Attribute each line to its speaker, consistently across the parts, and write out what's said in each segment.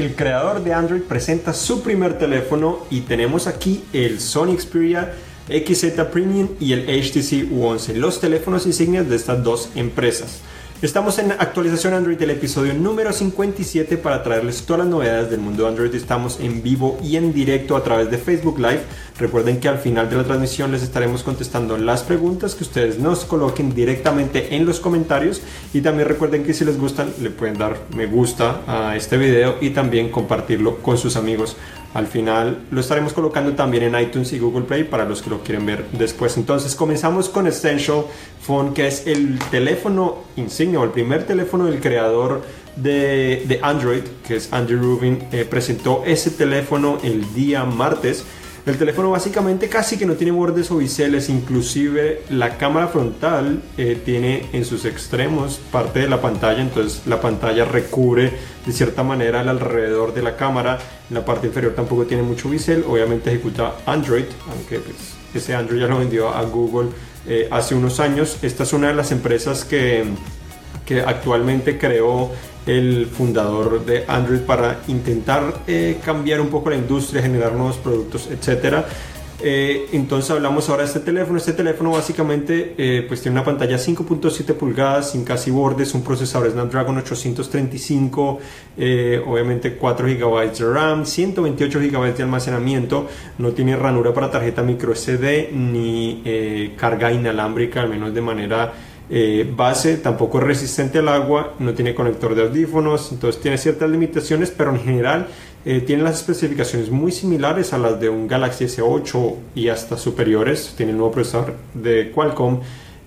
Speaker 1: el creador de Android presenta su primer teléfono y tenemos aquí el Sony Xperia XZ Premium y el HTC U11, los teléfonos insignias de estas dos empresas. Estamos en actualización Android del episodio número 57 para traerles todas las novedades del mundo Android. Estamos en vivo y en directo a través de Facebook Live. Recuerden que al final de la transmisión les estaremos contestando las preguntas que ustedes nos coloquen directamente en los comentarios. Y también recuerden que si les gustan le pueden dar me gusta a este video y también compartirlo con sus amigos. Al final lo estaremos colocando también en iTunes y Google Play para los que lo quieren ver después. Entonces comenzamos con Essential Phone, que es el teléfono insignia o el primer teléfono del creador de, Android, que es Andy Rubin. Eh, presentó ese teléfono el día martes. El teléfono básicamente casi que no tiene bordes o biseles, inclusive la cámara frontal eh, tiene en sus extremos parte de la pantalla, entonces la pantalla recubre de cierta manera el alrededor de la cámara. En la parte inferior tampoco tiene mucho bisel, obviamente ejecuta Android, aunque pues, ese Android ya lo vendió a Google eh, hace unos años. Esta es una de las empresas que, que actualmente creó el fundador de Android para intentar eh, cambiar un poco la industria, generar nuevos productos, etcétera. Eh, entonces hablamos ahora de este teléfono. Este teléfono básicamente eh, pues tiene una pantalla 5.7 pulgadas sin casi bordes, un procesador Snapdragon 835, obviamente 4 GB de RAM, 128 GB de almacenamiento, no tiene ranura para tarjeta micro SD ni carga inalámbrica, al menos de manera eh, base, tampoco es resistente al agua, no tiene conector de audífonos, entonces tiene ciertas limitaciones, pero en general eh, tiene las especificaciones muy similares a las de un Galaxy S8 y hasta superiores. Tiene el nuevo procesador de Qualcomm.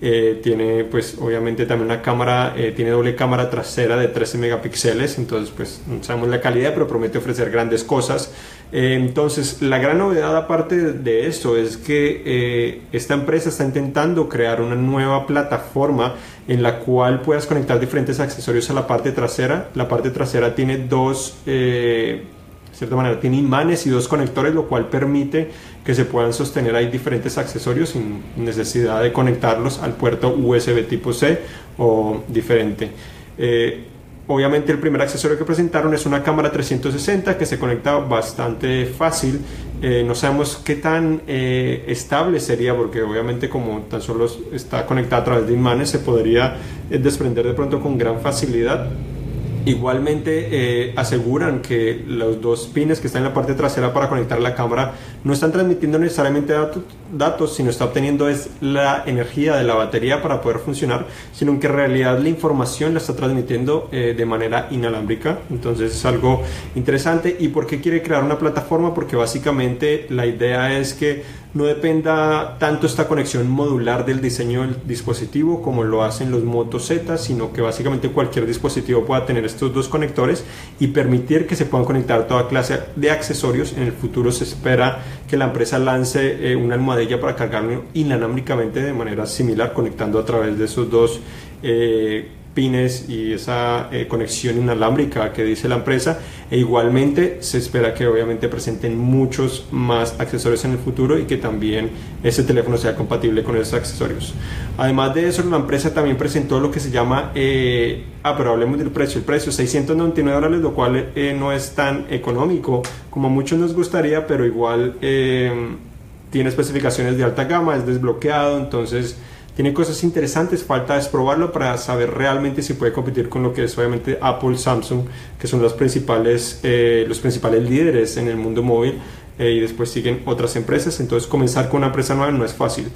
Speaker 1: Eh, tiene pues obviamente también una cámara, tiene doble cámara trasera de 13 megapíxeles, entonces pues no sabemos la calidad, pero promete ofrecer grandes cosas. Eh, entonces, la gran novedad aparte de esto es que eh, esta empresa está intentando crear una nueva plataforma en la cual puedas conectar diferentes accesorios a la parte trasera. La parte trasera tiene dos, eh, cierta manera, tiene imanes y dos conectores, lo cual permite que se puedan sostener ahí diferentes accesorios sin necesidad de conectarlos al puerto USB tipo C o diferente. Obviamente el primer accesorio que presentaron es una cámara 360 que se conecta bastante fácil. Eh, no sabemos qué tan eh, estable sería porque obviamente como tan solo está conectada a través de imanes se podría eh, desprender de pronto con gran facilidad. Igualmente eh, aseguran que los dos pines que están en la parte trasera para conectar la cámara no están transmitiendo necesariamente datos, sino está obteniendo es la energía de la batería para poder funcionar, sino que en realidad la información la está transmitiendo eh, de manera inalámbrica. Entonces es algo interesante. ¿Y por qué quiere crear una plataforma? Porque básicamente la idea es que no dependa tanto esta conexión modular del diseño del dispositivo como lo hacen los Moto Z, sino que básicamente cualquier dispositivo pueda tener estos dos conectores y permitir que se puedan conectar toda clase de accesorios. En el futuro se espera que la empresa lance eh, una almohadilla para cargarlo inalámbricamente de manera similar, conectando a través de esos dos eh, pines y esa eh, conexión inalámbrica que dice la empresa. E igualmente se espera que obviamente presenten muchos más accesorios en el futuro y que también ese teléfono sea compatible con esos accesorios. Además de eso la empresa también presentó lo que se llama eh, ah pero hablemos del precio el precio 699 dólares lo cual eh, no es tan económico como a muchos nos gustaría pero igual tiene especificaciones de alta gama es desbloqueado entonces tiene cosas interesantes, falta es probarlo para saber realmente si puede competir con lo que es obviamente Apple, Samsung, que son los principales, eh, los principales líderes en el mundo móvil eh, y después siguen otras empresas, entonces comenzar con una empresa nueva no es fácil.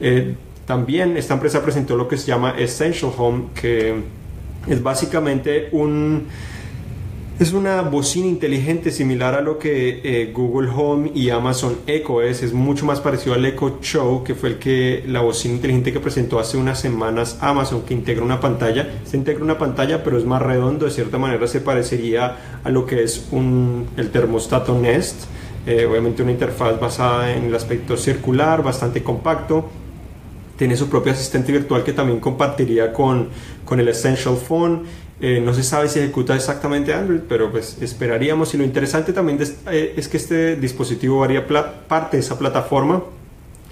Speaker 1: Eh, también esta empresa presentó lo que se llama Essential Home, que es básicamente un es una bocina inteligente similar a lo que eh, Google Home y Amazon Echo es. Es mucho más parecido al Echo Show, que fue el que la bocina inteligente que presentó hace unas semanas Amazon, que integra una pantalla. Se integra una pantalla, pero es más redondo. De cierta manera se parecería a lo que es un, el termostato Nest. Eh, obviamente una interfaz basada en el aspecto circular, bastante compacto. Tiene su propio asistente virtual que también compartiría con, con el Essential Phone eh, no se sabe si ejecuta exactamente Android, pero pues esperaríamos. Y lo interesante también eh, es que este dispositivo varía parte de esa plataforma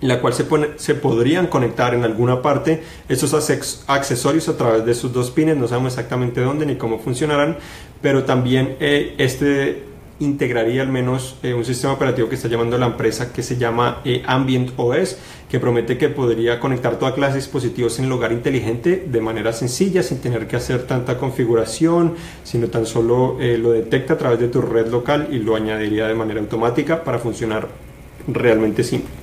Speaker 1: en la cual se, se podrían conectar en alguna parte esos accesorios a través de esos dos pines, no sabemos exactamente dónde ni cómo funcionarán, pero también eh, este integraría al menos eh, un sistema operativo que está llamando la empresa que se llama eh, Ambient OS, que promete que podría conectar toda clase de dispositivos en el hogar inteligente de manera sencilla, sin tener que hacer tanta configuración, sino tan solo lo detecta a través de tu red local y lo añadiría de manera automática para funcionar realmente simple.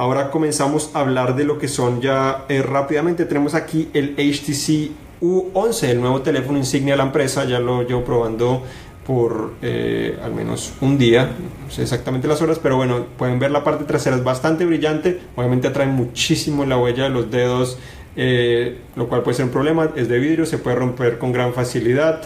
Speaker 1: Ahora comenzamos a hablar de lo que son ya eh, rápidamente. Tenemos aquí el HTC U11, el nuevo teléfono insignia de la empresa. Ya lo llevo probando por eh, al menos un día, no sé exactamente las horas, pero bueno, pueden ver la parte trasera es bastante brillante, obviamente atrae muchísimo la huella de los dedos, eh, lo cual puede ser un problema, es de vidrio, se puede romper con gran facilidad.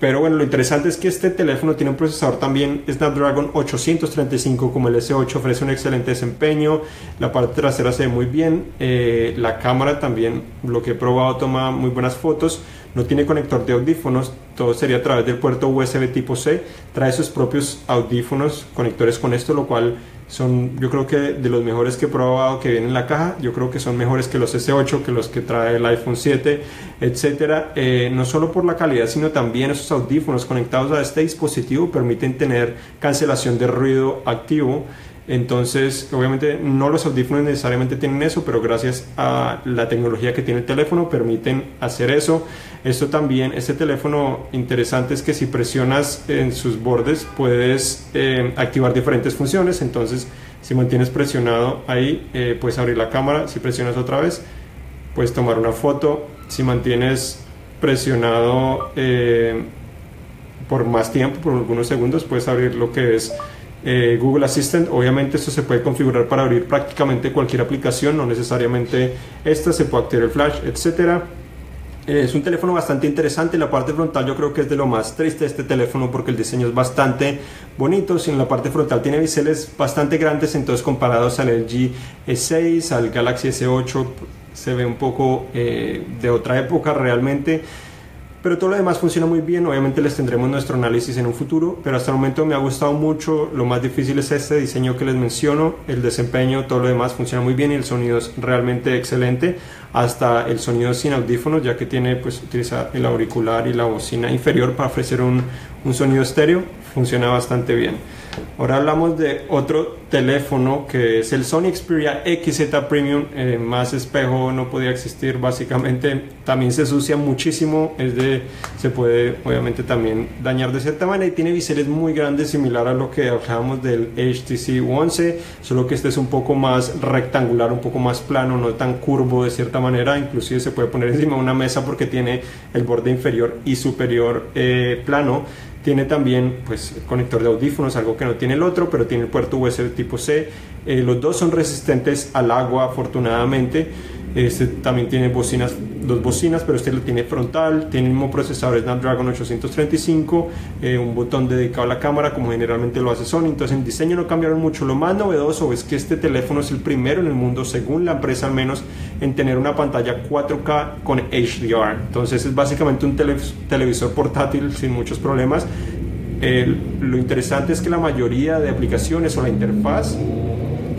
Speaker 1: Pero bueno, lo interesante es que este teléfono tiene un procesador también Snapdragon 835 como el S8, ofrece un excelente desempeño, la parte trasera se ve muy bien, eh, la cámara también, lo que he probado, toma muy buenas fotos, no tiene conector de audífonos, todo sería a través del puerto USB tipo C, trae sus propios audífonos, conectores con esto, lo cual son yo creo que de los mejores que he probado que vienen en la caja. Yo creo que son mejores que los S8 que los que trae el iPhone 7 etcétera. Eh, no solo por la calidad sino también esos audífonos conectados a este dispositivo permiten tener cancelación de ruido activo entonces, obviamente no los audífonos necesariamente tienen eso, pero gracias a la tecnología que tiene el teléfono permiten hacer eso. Esto también, este teléfono interesante es que si presionas en sus bordes puedes eh, activar diferentes funciones. Entonces, si mantienes presionado ahí, eh, puedes abrir la cámara. Si presionas otra vez, puedes tomar una foto. Si mantienes presionado eh, por más tiempo, por algunos segundos, puedes abrir lo que es eh, Google Assistant. Obviamente esto se puede configurar para abrir prácticamente cualquier aplicación, no necesariamente esta, se puede activar el flash, etcétera. Eh, es un teléfono bastante interesante. La parte frontal yo creo que es de lo más triste de este teléfono porque el diseño es bastante bonito. Si en la parte frontal tiene biseles bastante grandes, entonces comparados al LG S6, al Galaxy S8, se ve un poco eh, de otra época realmente pero todo lo demás funciona muy bien. Obviamente les tendremos nuestro análisis en un futuro, pero hasta el momento me ha gustado mucho. Lo más difícil es este diseño que les menciono, el desempeño, todo lo demás funciona muy bien y el sonido es realmente excelente. Hasta el sonido sin audífonos, ya que tiene, pues utiliza el auricular y la bocina inferior para ofrecer un, un sonido estéreo, funciona bastante bien. Ahora hablamos de otro teléfono que es el Sony Xperia XZ Premium. Eh, más espejo no podía existir. Básicamente también se sucia muchísimo. Es de, se puede obviamente también dañar de cierta manera y tiene biseles muy grandes, similar a lo que hablábamos del HTC 11, solo que este es un poco más rectangular, un poco más plano, no tan curvo de cierta manera. Inclusive se puede poner encima de una mesa porque tiene el borde inferior y superior eh, plano tiene también pues, el conector de audífonos, algo que no tiene el otro, pero tiene el puerto USB tipo C. Eh, los dos son resistentes al agua, afortunadamente. Este también tiene bocinas, dos bocinas, pero este lo tiene frontal, tiene el mismo procesador Snapdragon 835, eh, un botón dedicado a la cámara como generalmente lo hace Sony, entonces en diseño no cambiaron mucho. Lo más novedoso es que este teléfono es el primero en el mundo, según la empresa al menos, en tener una pantalla 4K con HDR. Entonces es básicamente un televisor portátil sin muchos problemas. lo interesante es que la mayoría de aplicaciones o la interfaz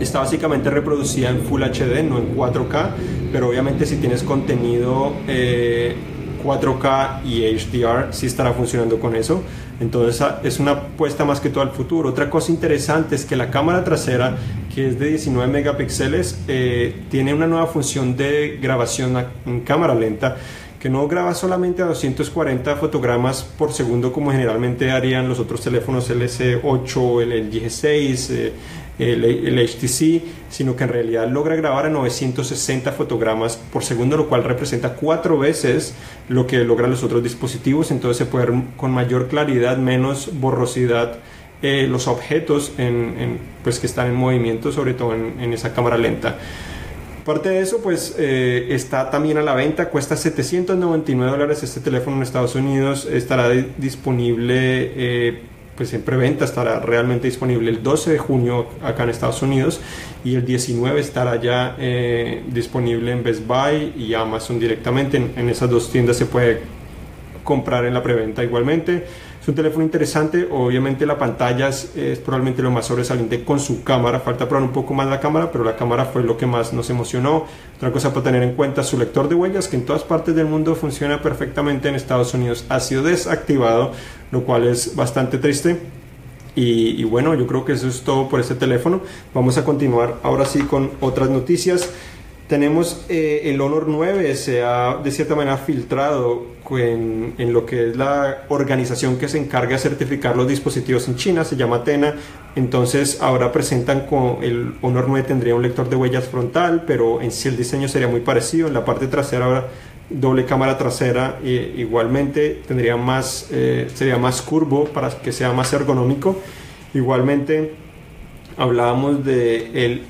Speaker 1: está básicamente reproducida en Full HD, no en 4K, pero obviamente si tienes contenido 4K eh, y HDR, sí estará funcionando con eso. Entonces ah, es una apuesta más que todo al futuro. Otra cosa interesante es que la cámara trasera, que es de 19 megapíxeles, eh, tiene una nueva función de grabación en cámara lenta que no graba solamente a 240 fotogramas por segundo como generalmente harían los otros teléfonos el S8, el G6, el, HTC, sino que en realidad logra grabar a 960 fotogramas por segundo, lo cual representa cuatro veces lo que logran los otros dispositivos, entonces se puede ver con mayor claridad, menos borrosidad eh, los objetos en, pues, que están en movimiento, sobre todo en, esa cámara lenta. Aparte de eso, pues eh, está también a la venta, cuesta 799 dólares este teléfono en Estados Unidos, estará disponible eh, pues en preventa estará realmente disponible el 12 de junio acá en Estados Unidos y el 19 estará ya eh, disponible en Best Buy y Amazon directamente. En, esas dos tiendas se puede comprar en la preventa igualmente. Es un teléfono interesante, obviamente la pantalla es, probablemente lo más sobresaliente con su cámara, falta probar un poco más la cámara, pero la cámara fue lo que más nos emocionó. Otra cosa para tener en cuenta, su lector de huellas, que en todas partes del mundo funciona perfectamente, en Estados Unidos ha sido desactivado, lo cual es bastante triste. Y, bueno, yo creo que eso es todo por este teléfono. Vamos a continuar ahora sí con otras noticias. Tenemos eh, el Honor 9, se ha de cierta manera filtrado en, en, lo que es la organización que se encarga de certificar los dispositivos en China, se llama Tena. Entonces ahora presentan con el Honor 9 tendría un lector de huellas frontal, pero en sí el diseño sería muy parecido. En la parte trasera ahora doble cámara trasera e, igualmente tendría más, eh, sería más curvo para que sea más ergonómico. Igualmente hablábamos de el,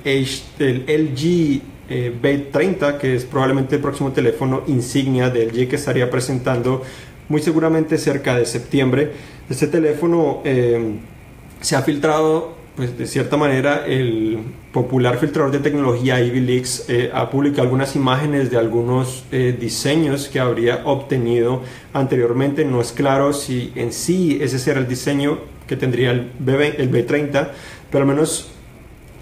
Speaker 1: del LG eh, B30, que es probablemente el próximo teléfono insignia del LG que estaría presentando muy seguramente cerca de septiembre. Este teléfono eh, se ha filtrado, pues de cierta manera, el popular filtrador de tecnología Ivy Leaks eh, ha publicado algunas imágenes de algunos diseños que habría obtenido anteriormente. No es claro si en sí ese será el diseño que tendría el, B, el B30, pero al menos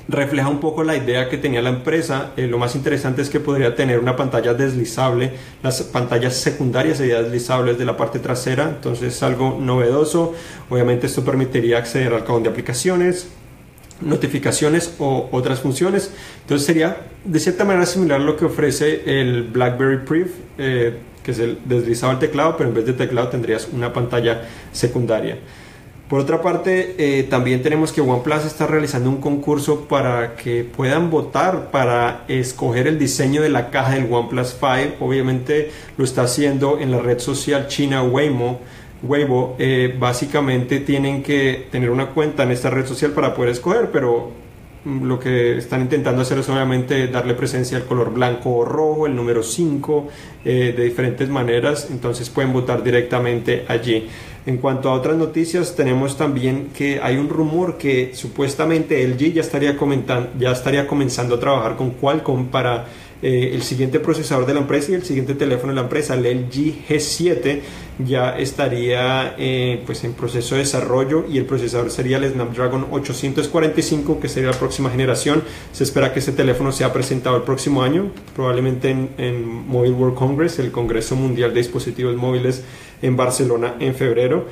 Speaker 1: refleja un poco la idea que tenía la empresa. Eh, lo más interesante es que podría tener una pantalla deslizable. Las pantallas secundarias serían deslizables de la parte trasera, entonces es algo novedoso. Obviamente esto permitiría acceder al cajón de aplicaciones, notificaciones o otras funciones. Entonces sería de cierta manera similar a lo que ofrece el BlackBerry Priv, eh, que es el deslizable teclado, pero en vez de teclado tendrías una pantalla secundaria. Por otra parte, eh, también tenemos que OnePlus está realizando un concurso para que puedan votar para escoger el diseño de la caja del OnePlus 5. Obviamente lo está haciendo en la red social china Waymo. Weibo, eh, básicamente tienen que tener una cuenta en esta red social para poder escoger, pero lo que están intentando hacer es obviamente darle presencia al color blanco o rojo, el número 5, eh, de diferentes maneras, entonces pueden votar directamente allí. En cuanto a otras noticias, tenemos también que hay un rumor que supuestamente LG ya estaría, ya estaría comenzando a trabajar con Qualcomm para eh, el siguiente procesador de la empresa y el siguiente teléfono de la empresa, el LG G7, ya estaría eh, pues en proceso de desarrollo y el procesador sería el Snapdragon 845, que sería la próxima generación. Se espera que ese teléfono sea presentado el próximo año, probablemente en, en Mobile World Congress, el Congreso Mundial de Dispositivos Móviles en Barcelona en febrero.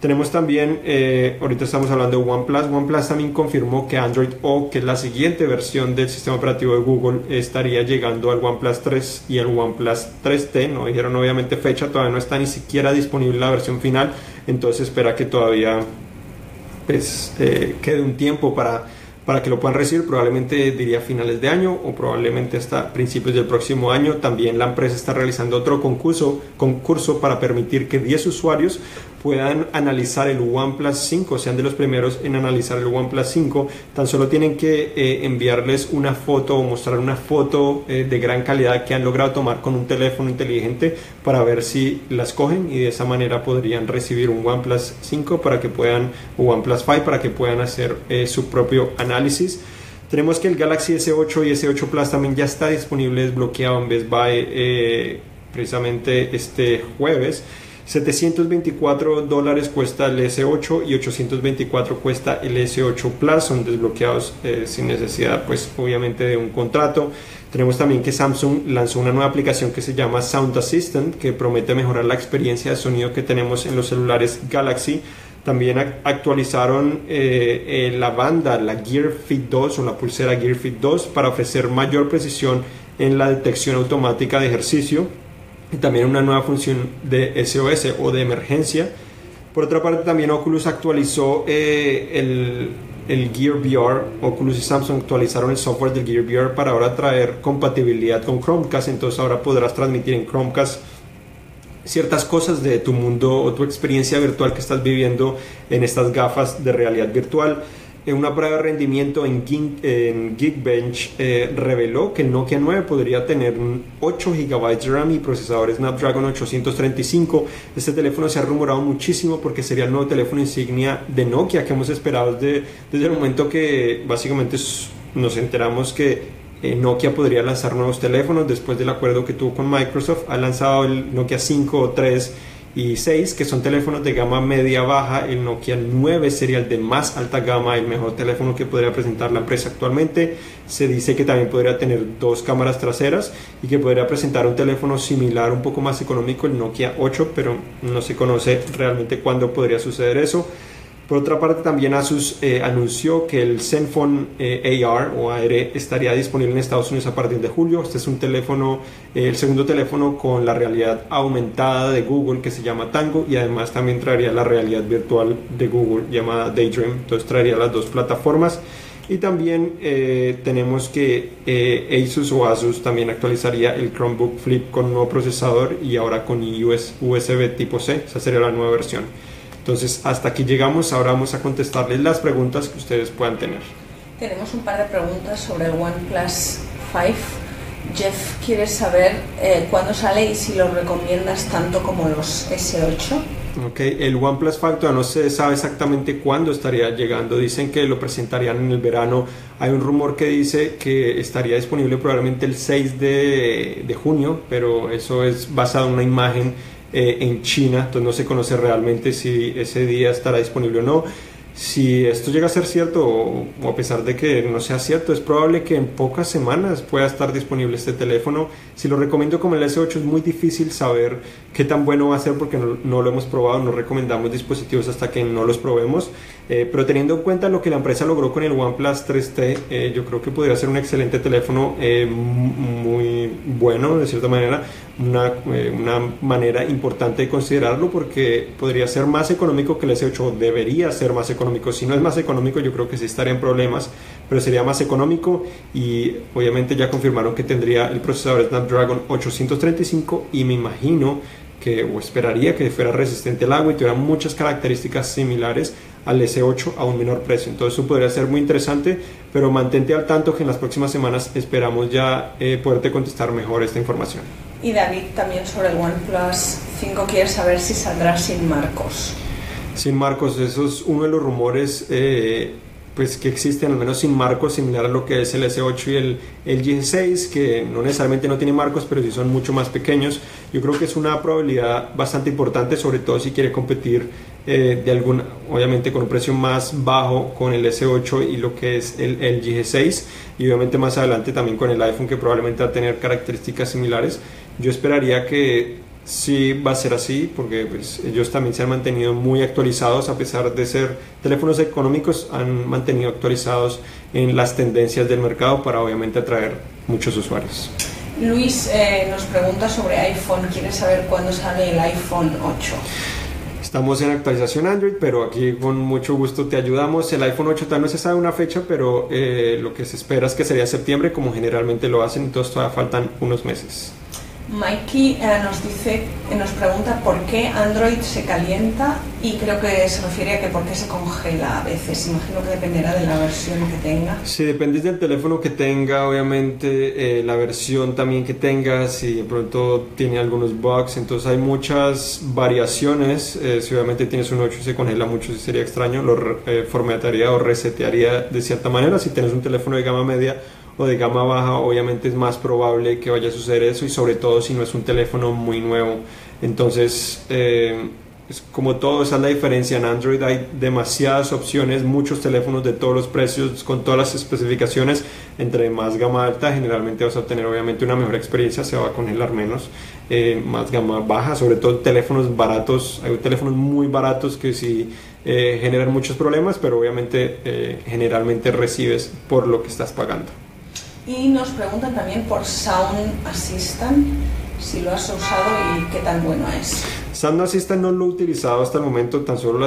Speaker 1: Tenemos también, eh, ahorita estamos hablando de OnePlus. OnePlus también confirmó que Android O, que es la siguiente versión del sistema operativo de Google, estaría llegando al OnePlus 3 y al OnePlus 3T. No dijeron obviamente fecha, todavía no está ni siquiera disponible la versión final. Entonces espera que todavía pues, eh, quede un tiempo para para que lo puedan recibir, probablemente diría finales de año o probablemente hasta principios del próximo año. También la empresa está realizando otro concurso, concurso para permitir que 10 usuarios puedan analizar el OnePlus 5, sean de los primeros en analizar el OnePlus 5, tan solo tienen que eh, enviarles una foto o mostrar una foto eh, de gran calidad que han logrado tomar con un teléfono inteligente para ver si las cogen y de esa manera podrían recibir un OnePlus 5 para que puedan, o OnePlus 5 para que puedan hacer eh, su propio análisis. Tenemos que el Galaxy S8 y S8 Plus también ya está disponible desbloqueado en Best Buy precisamente este jueves. 724 dólares cuesta el S8 y 824 cuesta el S8 Plus, son desbloqueados eh, sin necesidad pues obviamente de un contrato. Tenemos también que Samsung lanzó una nueva aplicación que se llama Sound Assistant que promete mejorar la experiencia de sonido que tenemos en los celulares Galaxy. También actualizaron eh, eh, la banda, la Gear Fit 2 o la pulsera Gear Fit 2 para ofrecer mayor precisión en la detección automática de ejercicio y también una nueva función de SOS o de emergencia. Por otra parte, también Oculus actualizó eh, el, el, Gear VR. Oculus y Samsung actualizaron el software del Gear VR para ahora traer compatibilidad con Chromecast. Entonces ahora podrás transmitir en Chromecast ciertas cosas de tu mundo o tu experiencia virtual que estás viviendo en estas gafas de realidad virtual una prueba de rendimiento en, Geekbench eh, reveló que el Nokia 9 podría tener 8 GB de RAM y procesador Snapdragon 835. Este teléfono se ha rumorado muchísimo porque sería el nuevo teléfono insignia de Nokia que hemos esperado desde, el momento que básicamente nos enteramos que eh, Nokia podría lanzar nuevos teléfonos después del acuerdo que tuvo con Microsoft. Ha lanzado el Nokia 5 o 3 y 6, que son teléfonos de gama media baja. El Nokia 9 sería el de más alta gama, el mejor teléfono que podría presentar la empresa actualmente. Se dice que también podría tener dos cámaras traseras y que podría presentar un teléfono similar, un poco más económico, el Nokia 8, pero no se conoce realmente cuándo podría suceder eso. Por otra parte, también Asus eh, anunció que el Zenfone eh, AR o AR estaría disponible en Estados Unidos a partir de julio. Este es un teléfono, eh, el segundo teléfono con la realidad aumentada de Google que se llama Tango y además también traería la realidad virtual de Google llamada Daydream. Entonces traería las dos plataformas. Y también tenemos que Asus o Asus también actualizaría el Chromebook Flip con nuevo procesador y ahora con USB tipo C. Esa sería la nueva versión. Entonces, hasta aquí llegamos. Ahora vamos a contestarles las preguntas que ustedes puedan tener.
Speaker 2: Tenemos un par de preguntas sobre el OnePlus 5. Jeff quiere saber eh, cuándo sale y si lo recomiendas tanto como los S8.
Speaker 1: Ok, el OnePlus 5 todavía no se sabe exactamente cuándo estaría llegando. Dicen que lo presentarían en el verano. Hay un rumor que dice que estaría disponible probablemente el 6 de, de junio, pero eso es basado en una imagen eh, en China, entonces no se conoce realmente si ese día estará disponible o no. Si esto llega a ser cierto o, a pesar de que no sea cierto, es probable que en pocas semanas pueda estar disponible este teléfono. Si lo recomiendo como el S8 es muy difícil saber qué tan bueno va a ser porque no, lo hemos probado, no recomendamos dispositivos hasta que no los probemos. Eh, pero teniendo en cuenta lo que la empresa logró con el OnePlus 3T, eh, yo creo que podría ser un excelente teléfono muy bueno de cierta manera una, eh, una, manera importante de considerarlo porque podría ser más económico que el S8, debería ser más económico. Si no es más económico, yo creo que sí estaría en problemas, pero sería más económico y obviamente ya confirmaron que tendría el procesador Snapdragon 835 y me imagino que o esperaría que fuera resistente al agua y tuviera muchas características similares al S8 a un menor precio. Entonces eso podría ser muy interesante, pero mantente al tanto que en las próximas semanas esperamos ya eh, poderte contestar mejor esta información.
Speaker 2: Y David también sobre el OnePlus 5 quiere saber si saldrá sin marcos.
Speaker 1: Sin marcos, eso es uno de los rumores eh, pues que existen, al menos sin marcos, similar a lo que es el S8 y el, el G6, que no necesariamente no tiene marcos, pero sí son mucho más pequeños. Yo creo que es una probabilidad bastante importante, sobre todo si quiere competir eh, de algún, obviamente con un precio más bajo con el S8 y lo que es el, el G6, y obviamente más adelante también con el iPhone, que probablemente va a tener características similares. Yo esperaría que sí va a ser así, porque pues, ellos también se han mantenido muy actualizados, a pesar de ser teléfonos económicos, han mantenido actualizados en las tendencias del mercado para obviamente atraer muchos usuarios.
Speaker 2: Luis eh, nos pregunta sobre iPhone, quiere saber cuándo sale el iPhone 8.
Speaker 1: Estamos en actualización Android, pero aquí con mucho gusto te ayudamos. El iPhone 8 todavía no se sabe una fecha, pero eh, lo que se espera es que sería septiembre, como generalmente lo hacen, entonces todavía faltan unos meses.
Speaker 2: Mikey eh, nos dice, eh, nos pregunta por qué Android se calienta y creo que se refiere a que por qué se congela a veces. Imagino que dependerá de la versión que tenga.
Speaker 1: Sí, depende del teléfono que tenga, obviamente, eh, la versión también que tenga, si de pronto tiene algunos bugs, entonces hay muchas variaciones. si obviamente tienes un 8 y se congela mucho, sería extraño, lo formatearía o resetearía de cierta manera. Si tienes un teléfono de gama media, o de gama baja, obviamente es más probable que vaya a suceder eso y sobre todo si no es un teléfono muy nuevo. Entonces, eh, es como todo, esa es la diferencia. En Android hay demasiadas opciones, muchos teléfonos de todos los precios, con todas las especificaciones. Entre más gama alta, generalmente vas a obtener obviamente una mejor experiencia, se va a congelar menos. Eh, más gama baja, sobre todo teléfonos baratos. Hay teléfonos muy baratos que sí eh, generan muchos problemas, pero obviamente generalmente recibes por lo que estás pagando.
Speaker 2: Y nos preguntan también por Sound Assistant, si lo has usado y qué tan bueno es.
Speaker 1: Sound Assistant no lo he utilizado hasta el momento, tan solo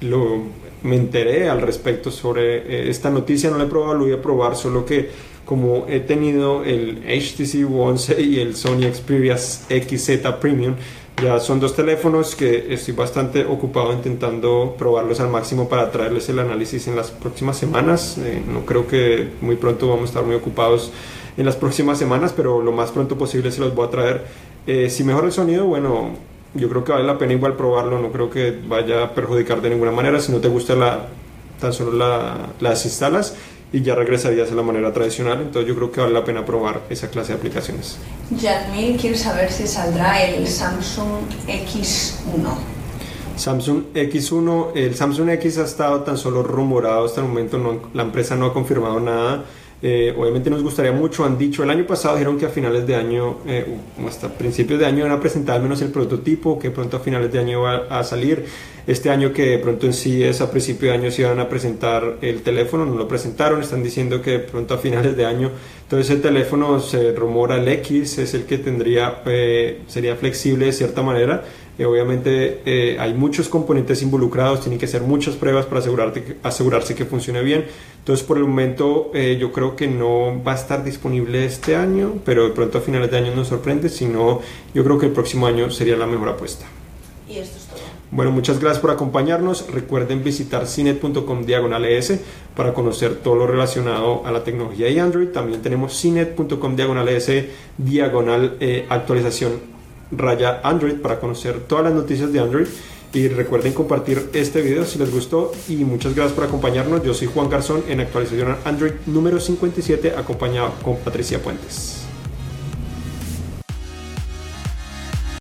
Speaker 1: lo, me enteré al respecto sobre eh, esta noticia, no la he probado, lo voy a probar, solo que como he tenido el HTC One y el Sony Xperia XZ Premium, ya son dos teléfonos que estoy bastante ocupado intentando probarlos al máximo para traerles el análisis en las próximas semanas. Eh, no creo que muy pronto vamos a estar muy ocupados en las próximas semanas, pero lo más pronto posible se los voy a traer. Eh, si mejora el sonido, bueno, yo creo que vale la pena igual probarlo, no creo que vaya a perjudicar de ninguna manera. Si no te gusta la, tan solo la, las instalas y ya regresarías a la manera tradicional. Entonces yo creo que vale la pena probar esa clase de aplicaciones.
Speaker 2: Yasmín quiere saber si saldrá el Samsung X1.
Speaker 1: Samsung X1, el Samsung X ha estado tan solo rumorado hasta el momento, no, la empresa no ha confirmado nada. Eh, obviamente nos gustaría mucho, han dicho, el año pasado dijeron que a finales de año, eh, hasta principios de año van a presentar al menos el prototipo, que pronto a finales de año va a salir. Este año que de pronto en sí es a principio de año se iban a presentar el teléfono, no lo presentaron, están diciendo que de pronto a finales de año. Entonces el teléfono se rumora el X, es el que tendría, eh, sería flexible de cierta manera obviamente eh, hay muchos componentes involucrados, tienen que hacer muchas pruebas para asegurarte asegurarse que funcione bien. Entonces, por el momento, eh, yo creo que no va a estar disponible este año, pero de pronto a finales de año nos sorprende. Si no, yo creo que el próximo año sería la mejor apuesta.
Speaker 2: Y esto es todo.
Speaker 1: Bueno, muchas gracias por acompañarnos. Recuerden visitar cinet.com diagonal ES para conocer todo lo relacionado a la tecnología y Android. También tenemos cinet.com diagonal ES diagonal eh, actualización raya Android para conocer todas las noticias de Android. Y recuerden compartir este video si les gustó y muchas gracias por acompañarnos. Yo soy Juan Garzón en actualización Android número 57 acompañado con Patricia Puentes.